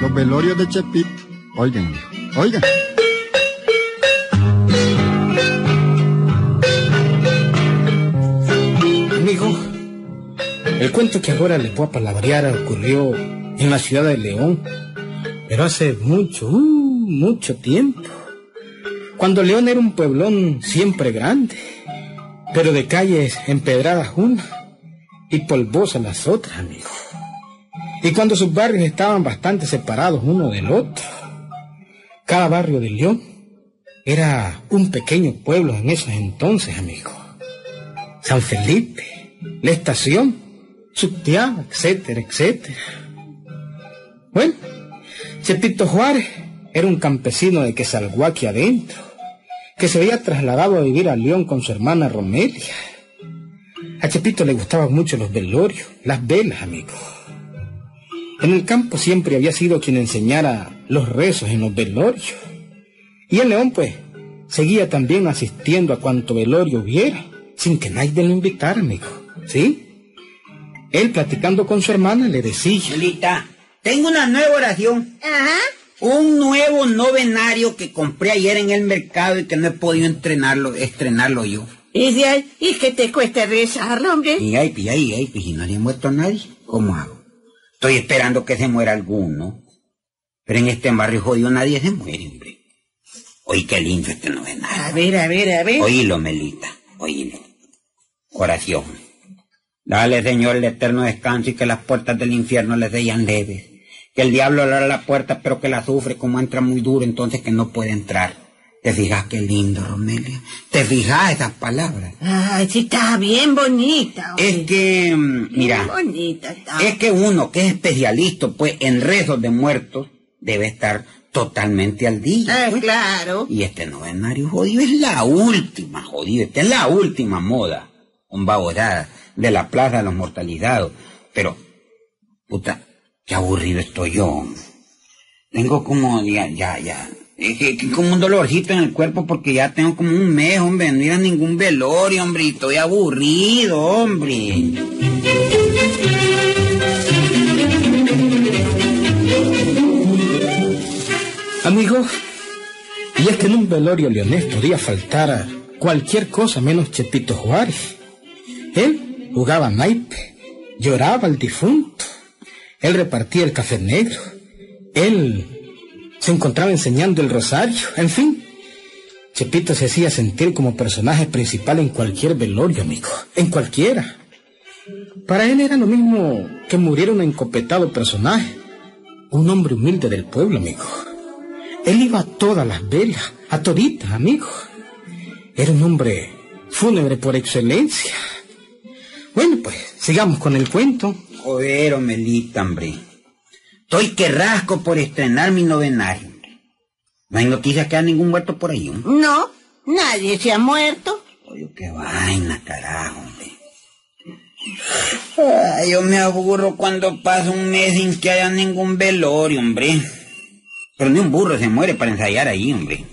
Los velorios de Chepito. Oigan, oigan. Amigo, el cuento que ahora les voy a palabrear ocurrió en la ciudad de León, pero hace mucho, uh, mucho tiempo. Cuando León era un pueblón siempre grande, pero de calles empedradas una y polvosas las otras, amigo. Y cuando sus barrios estaban bastante separados uno del otro. Cada barrio de León era un pequeño pueblo en esos entonces, amigo. San Felipe, la estación, Subtiaba, etcétera, etcétera. Bueno, Chepito Juárez era un campesino de Quesalguaqui adentro, que se había trasladado a vivir a León con su hermana Romelia. A Chepito le gustaban mucho los velorios, las velas, amigo. En el campo siempre había sido quien enseñara los rezos en los velorios. Y en León, pues, seguía también asistiendo a cuanto velorio hubiera, sin que nadie lo invitara, amigo. ¿Sí? Él, platicando con su hermana, le decía... Lolita, tengo una nueva oración. Ajá. Un nuevo novenario que compré ayer en el mercado y que no he podido entrenarlo, estrenarlo yo. ¿Y, de ahí? ¿Y qué te cuesta rezarlo, hombre? Y ahí, y ahí, ahí, pues si no le ha muerto a nadie, ¿cómo hago? Estoy esperando que se muera alguno. Pero en este barrio jodido nadie se muere, hombre. Oye, qué lindo este novenario. A ver, a ver, a ver. Oílo, Melita, oílo. Oración. Dale, Señor, el eterno descanso y que las puertas del infierno les deyan leves. Que el diablo le abra la puerta, pero que la sufre como entra muy duro, entonces que no puede entrar. ¿Te fijas qué lindo, Romelia? ¿Te fijas esas palabras? Ay, sí, está bien bonita. Es que, mm, mira, Bien bonita está. es que uno que es especialista, pues, en rezos de muertos, debe estar totalmente al día. Ah, pues. claro. Y este novenario jodido es la última, jodido. Esta es la última moda. Un babosada de la plaza de los mortalizados. Pero, puta, qué aburrido estoy yo. Tengo como, ya, ya, ya. Como un dolorcito en el cuerpo porque ya tengo como un mes, hombre. No ir a ningún velorio, hombre. Y estoy aburrido, hombre. Amigo, y es que en un velorio leonés podía faltar cualquier cosa menos Chepito Juárez. Él jugaba naipe, lloraba al difunto, él repartía el café negro, él se encontraba enseñando el rosario, en fin. Chepito se hacía sentir como personaje principal en cualquier velorio, amigo, en cualquiera. Para él era lo mismo que muriera un encopetado personaje, un hombre humilde del pueblo, amigo. Él iba a todas las velas, a toditas, amigo. Era un hombre fúnebre por excelencia. Bueno, pues, sigamos con el cuento. Joder, Omelita, hombre. Estoy que rasco por estrenar mi novenario. No hay noticias que haya ningún muerto por ahí, hombre. No, nadie se ha muerto. Oye, qué vaina, carajo, hombre. Ay, yo me aburro cuando pasa un mes sin que haya ningún velorio, hombre. Pero ni un burro se muere para ensayar ahí, hombre.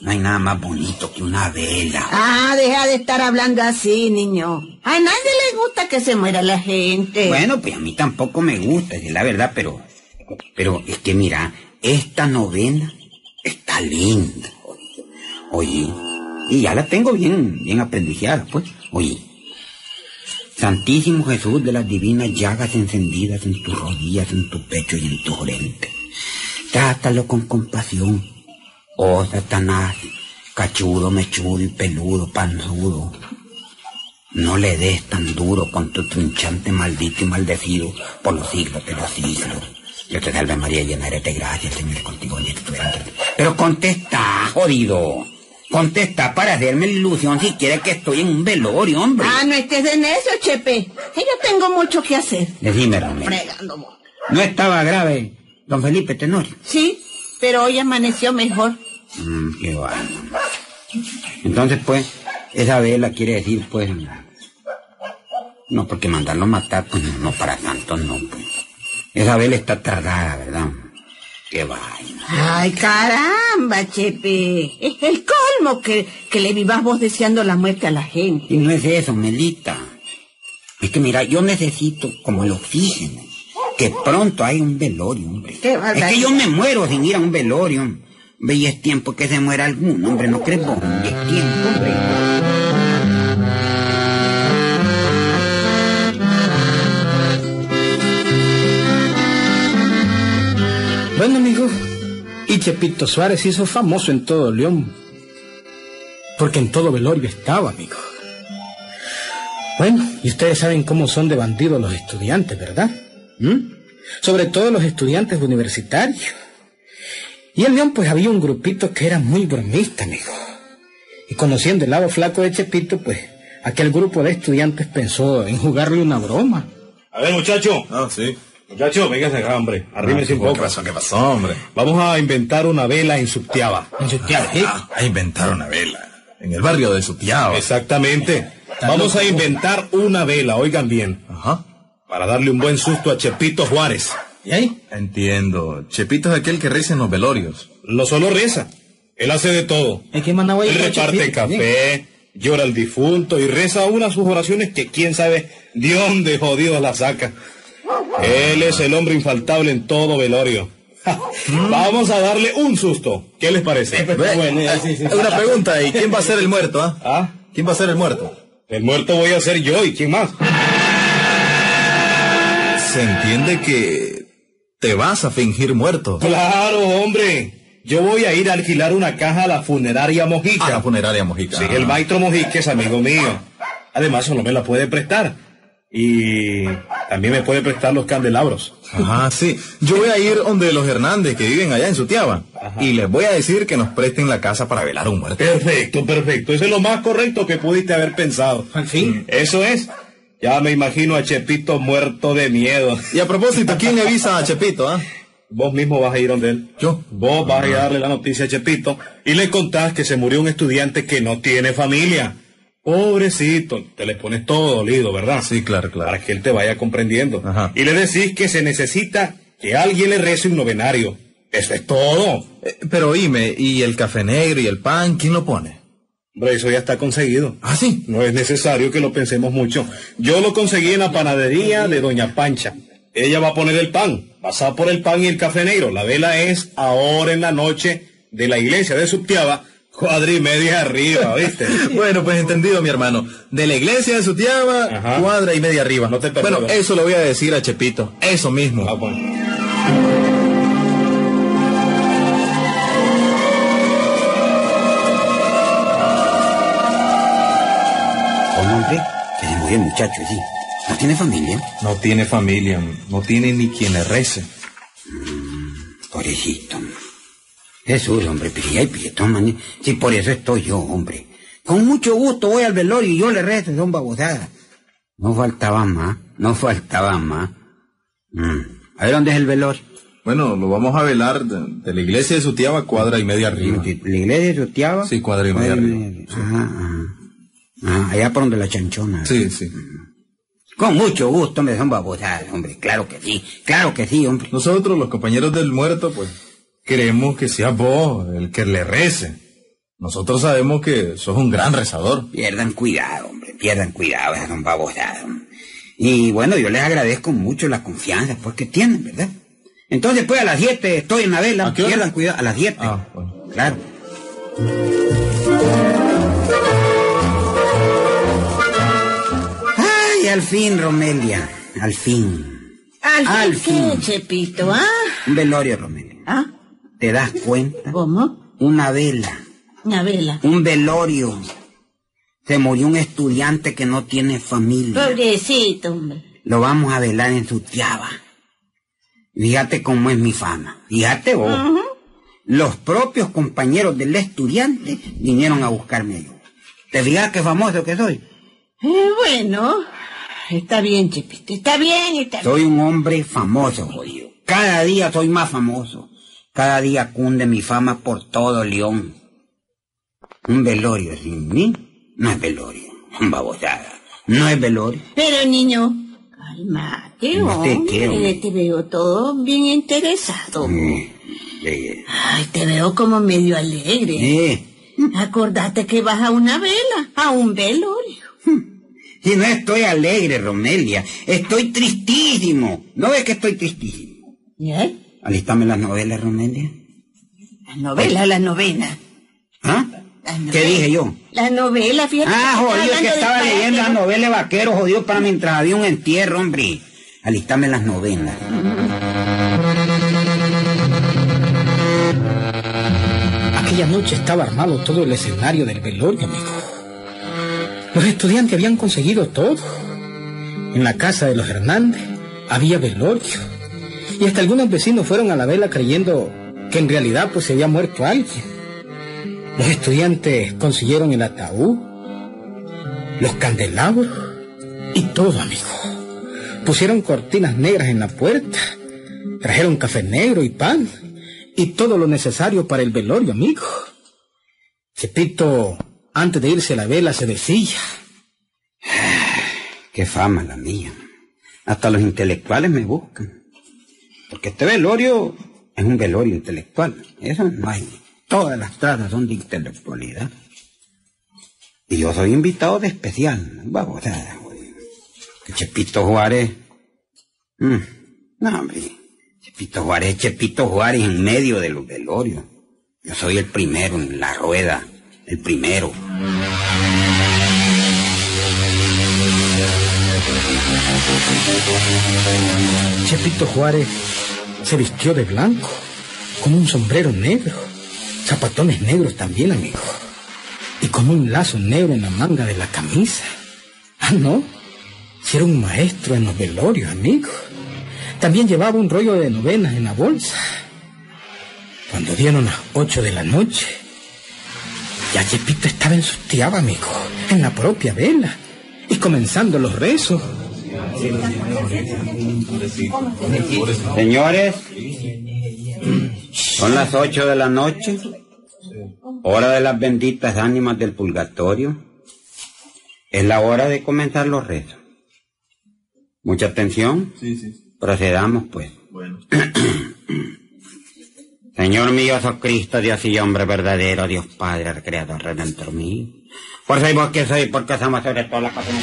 No hay nada más bonito que una vela. Ah, deja de estar hablando así, niño. A nadie le gusta que se muera la gente. Bueno, pues a mí tampoco me gusta, es la verdad, pero... Pero es que mira, esta novena está linda. Oye, y ya la tengo bien, bien aprendiciada, pues. Oye, Santísimo Jesús de las divinas llagas encendidas en tus rodillas, en tu pecho y en tu frente. Trátalo con compasión. Oh, Satanás, cachudo, mechudo y peludo, panzudo. No le des tan duro con tu trinchante maldito y maldecido por los siglos de los siglos. Yo te salve María, llena eres de gracia, el Señor contigo. eres entre- Pero contesta, jodido. Contesta para hacerme la ilusión si quieres que estoy en un velorio, hombre. Ah, no estés en eso, Chepe. Que yo tengo mucho que hacer. Decime. Fregando. No estaba grave, don Felipe Tenorio. Sí, pero hoy amaneció mejor. Mm, qué bueno. Entonces, pues, esa vela quiere decir, pues, no, porque mandarlo matar, pues, no, no para tanto, no, pues. Esa vela está tardada, ¿verdad? Qué vaina. Ay, caramba, Chepe. Es el colmo que, que le vivas vos deseando la muerte a la gente. Y no es eso, Melita. Es que mira, yo necesito como el oxígeno. que pronto hay un velorio, hombre. Qué es que yo me muero sin ir a un velorio. Y es tiempo que se muera alguno, hombre, ¿no crees vos? Es tiempo, hombre. Bueno, amigo, y Chepito Suárez hizo famoso en todo León. Porque en todo velorio estaba, amigo. Bueno, y ustedes saben cómo son de bandidos los estudiantes, ¿verdad? ¿Mm? Sobre todo los estudiantes universitarios. Y en León pues había un grupito que era muy bromista, amigo. Y conociendo el lado flaco de Chepito, pues aquel grupo de estudiantes pensó en jugarle una broma. A ver, muchacho. Ah, sí. Muchacho, véngase acá, hombre. Arrímese un ¿Qué poco. pasó? ¿Qué pasó, hombre? Vamos a inventar una vela en Subtiaba. En su tía, ¿eh? Ah, a inventar una vela. En el barrio de Sutiao. Exactamente. Vamos a inventar una vela, oigan bien, Ajá. para darle un buen susto a Chepito Juárez. ¿Y ahí? Entiendo. Chepito es aquel que reza en los velorios. No solo reza, él hace de todo. ¿En qué mandaba Él reparte café, llora al difunto y reza unas sus oraciones que quién sabe de dónde jodidos las saca. Él es el hombre infaltable en todo velorio. Vamos a darle un susto. ¿Qué les parece? Bueno, ya, sí, sí. Una pregunta, ¿y quién va a ser el muerto, ah? ¿Ah? ¿Quién va a ser el muerto? El muerto voy a ser yo y quién más. Se entiende que te vas a fingir muerto. Claro, hombre. Yo voy a ir a alquilar una caja a la funeraria Mojica. A la funeraria Mojica. Sí, el maestro Mojica es amigo mío. Además, solo me la puede prestar. Y también me puede prestar los candelabros. Ajá, sí. Yo voy a ir donde los Hernández que viven allá en Sutiaba. Y les voy a decir que nos presten la casa para velar a un muerto. Perfecto, perfecto. Eso es lo más correcto que pudiste haber pensado. Al fin. Eso es. Ya me imagino a Chepito muerto de miedo. Y a propósito, ¿quién avisa a Chepito, ah? Vos mismo vas a ir donde él. Yo. Vos vas a ir a darle la noticia a Chepito y le contás que se murió un estudiante que no tiene familia. Pobrecito, te le pones todo dolido, ¿verdad? Sí, claro, claro. Para que él te vaya comprendiendo. Ajá. Y le decís que se necesita que alguien le rece un novenario. Eso es todo. Eh, pero oíme, ¿y el café negro y el pan, quién lo pone? Eso ya está conseguido. Ah, sí. No es necesario que lo pensemos mucho. Yo lo conseguí en la panadería de Doña Pancha. Ella va a poner el pan. Pasa por el pan y el café negro. La vela es ahora en la noche de la iglesia de Subtiaba, cuadra y media arriba, ¿viste? Bueno, pues entendido, mi hermano. De la iglesia de Sutiaba, Ajá. cuadra y media arriba. No te. Bueno, eso lo voy a decir a Chepito. Eso mismo. Ah, bueno. El muchacho, sí. ¿No tiene familia? No tiene familia, no tiene ni quien le rece. Pobrecito. Jesús, hombre, pero hay pietón, man. Sí, por eso estoy yo, hombre. Con mucho gusto voy al velorio y yo le rezo, son babosadas. No faltaba más, no faltaba más. Mm. A ver, ¿dónde es el velorio? Bueno, lo vamos a velar de, de la iglesia de Sutiaba, cuadra y media arriba. ¿La iglesia de Sotiaba? Sí, cuadra y media arriba. Ajá, ajá. Ah, allá por donde la chanchona. Sí, sí. Con mucho gusto, me son babosadas, hombre. Claro que sí, claro que sí, hombre. Nosotros, los compañeros del muerto, pues, queremos que seas vos el que le rece. Nosotros sabemos que sos un gran rezador. Pierdan cuidado, hombre, pierdan cuidado, esas son babosadas. hombre. Y bueno, yo les agradezco mucho la confianza pues que tienen, ¿verdad? Entonces, pues a las 7 estoy en la vela. ¿A qué hora? Pierdan cuidado, a las 7. Ah, bueno. Claro. Al fin, Romelia, al fin. Al, Al fin, fin. ¿qué, Chepito, ¿ah? Un velorio, Romelia. ¿Ah? ¿Te das cuenta? ¿Cómo? Una vela, Una vela. un velorio. Se murió un estudiante que no tiene familia. Pobrecito, hombre. Lo vamos a velar en su tiaba. Fíjate cómo es mi fama. Fíjate vos. Los propios compañeros del estudiante vinieron a buscarme yo. ¿Te fijas qué famoso que soy? Eh, bueno, está bien, Chepito. Está bien, está bien. Soy un hombre famoso, jodido. Cada día soy más famoso. Cada día cunde mi fama por todo León. Un velorio sin mí no es velorio. Babosada. No es velorio. Pero, niño, cálmate, No te hombre. Te veo todo bien interesado. Eh, eh, Ay, te veo como medio alegre. eh. Acordate que vas a una vela, a un velorio. Y no estoy alegre, Romelia. Estoy tristísimo. ¿No ves que estoy tristísimo? ¿Y ahí? Alistame las novelas, Romelia. La novela, la novena. ¿Ah? ¿Qué dije yo? La novela, fíjate. Ah, jodido, es que estaba leyendo la ¿no? novela de vaquero, jodido, para mientras había un entierro, hombre. Alistame las novelas. Aquella noche estaba armado todo el escenario del velorio, amigo. Los estudiantes habían conseguido todo. En la casa de los Hernández había velorio. Y hasta algunos vecinos fueron a la vela creyendo que en realidad pues se había muerto alguien. Los estudiantes consiguieron el ataúd, los candelabros y todo, amigo. Pusieron cortinas negras en la puerta, trajeron café negro y pan y todo lo necesario para el velorio, amigo. Chepito, antes de irse a la vela, se decía, Qué fama la mía. Hasta los intelectuales me buscan. Porque este velorio es un velorio intelectual. Eso no hay. Todas las trazas son de intelectualidad. Y yo soy invitado de especial. Vamos. Que Chepito Juárez. mm, no, hombre. Chepito Juárez, Chepito Juárez en medio de los velorios. Yo soy el primero en la rueda. El primero. Chepito Juárez se vistió de blanco, con un sombrero negro, zapatones negros también, amigo, y con un lazo negro en la manga de la camisa. Ah, no, si era un maestro en los velorios, amigo. También llevaba un rollo de novenas en la bolsa. Cuando dieron las ocho de la noche, ya Chepito estaba en sus tiabas, amigo, en la propia vela, y comenzando los rezos. Señores, son las ocho de la noche, hora de las benditas ánimas del purgatorio. Es la hora de comenzar los rezos. Mucha atención. Sí, sí. Procedamos, pues. Bueno. Señor mío, sos Cristo, Dios y hombre verdadero, Dios Padre, Creador, Redentor mío. Por soy vos que soy, porque somos sobre todo las cosas.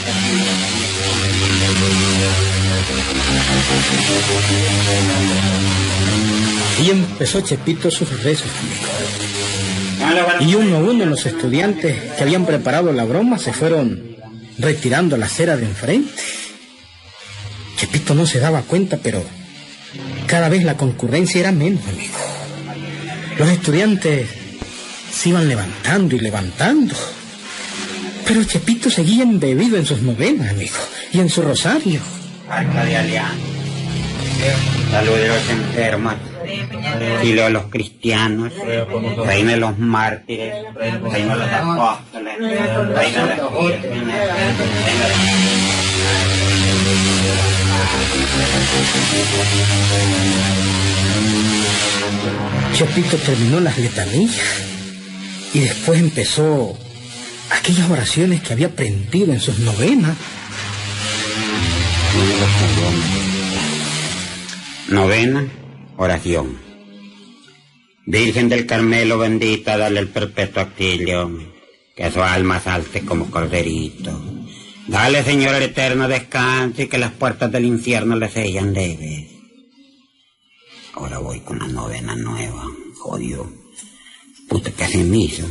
Y empezó Chepito sus rezos, amigo. Y uno a uno los estudiantes que habían preparado la broma se fueron retirando la acera de enfrente. Chepito no se daba cuenta, pero cada vez la concurrencia era menos, amigo. Los estudiantes se iban levantando y levantando. Pero Chepito seguía embebido en sus novenas, amigo, y en su rosario. Arca de alianza. Salud de los enfermos. Filo de los cristianos. Reina de los mártires. Reina de los apóstoles. Reina de los de- Chepito terminó las letanías y después empezó aquellas oraciones que había aprendido en sus novenas. Novena, oración. Virgen del Carmelo bendita, dale el perpetuo auxilio, que su alma salte como corderito. Dale, Señor, el eterno descanso y que las puertas del infierno le sellan leves. Ahora voy con la novena nueva, jodido. Puta, se me hizo.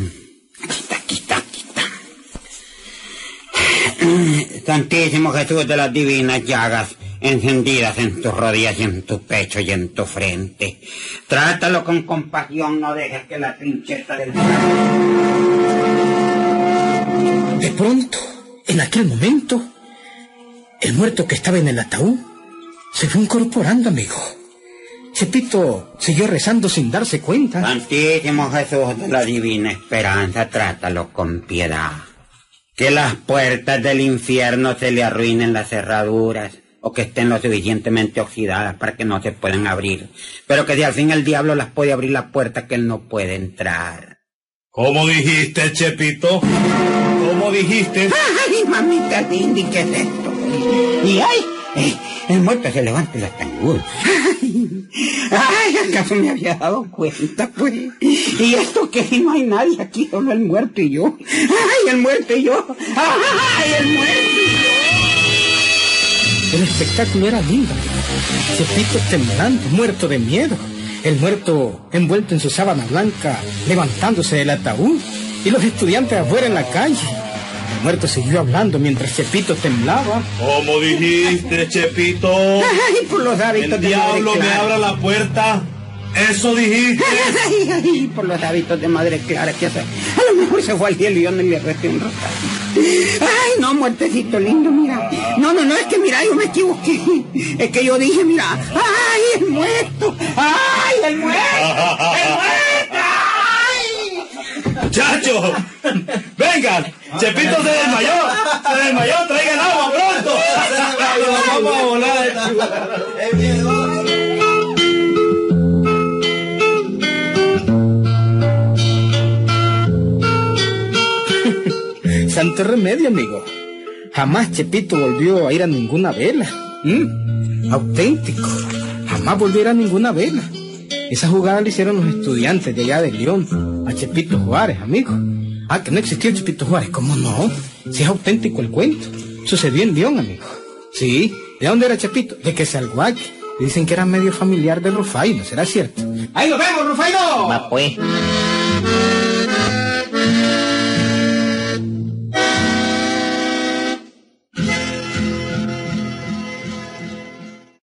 Aquí está, aquí está, aquí está. Santísimo Jesús de las divinas llagas, encendidas en tus rodillas y en tu pecho y en tu frente. Trátalo con compasión, no dejes que la trincheta del... De pronto, en aquel momento, el muerto que estaba en el ataúd se fue incorporando, amigo. Chepito siguió rezando sin darse cuenta. Santísimo Jesús de la divina esperanza, trátalo con piedad. Que las puertas del infierno se le arruinen las cerraduras o que estén lo suficientemente oxidadas para que no se puedan abrir. Pero que si al fin el diablo las puede abrir la puerta que él no puede entrar. ¿Cómo dijiste, Chepito? ¿Cómo dijiste? ¡Ay, mamita linda! ¿y qué es esto? Y ay, eh, el muerto se levanta y la tanguda. Ay, ¿acaso me había dado cuenta, pues? ¿Y esto que si no hay nadie aquí, solo el muerto y yo? ¡Ay, el muerto y yo! ¡Ay, el muerto y yo! El espectáculo era lindo. Chepito temblando, muerto de miedo. El muerto envuelto en su sábana blanca, levantándose del ataúd. Y los estudiantes afuera en la calle. Muerto siguió hablando mientras Chepito temblaba. ¿Cómo dijiste, Chepito? Ay, por los hábitos El de madre diablo me Clara. abra la puerta. Eso dijiste. Ay, ay, por los hábitos de madre Clara que hace. A lo mejor se fue al cielo y yo no le resté un rosario. Ay, no, muertecito lindo, mira. No, no, no, es que mira, yo me equivoqué. Es que yo dije, mira, ay, el muerto. Ay, el muerto. El muerto. Muchachos, vengan. Chepito se desmayó. Se desmayó. Traigan agua pronto. Vamos a volar. Santo remedio, amigo. Jamás Chepito volvió a ir a ninguna vela. ¿Mm? Auténtico. Jamás volvió a ir a ninguna vela. Esa jugada la hicieron los estudiantes de allá de León, a Chepito Juárez, amigo. Ah, que no existió Chepito Juárez. ¿Cómo no? Si es auténtico el cuento. Sucedió en León, amigo. Sí. ¿De dónde era Chepito? De que Salguaque. Dicen que era medio familiar de Rufaino, ¿será cierto? ¡Ahí nos vemos, Rufaino! Va pues.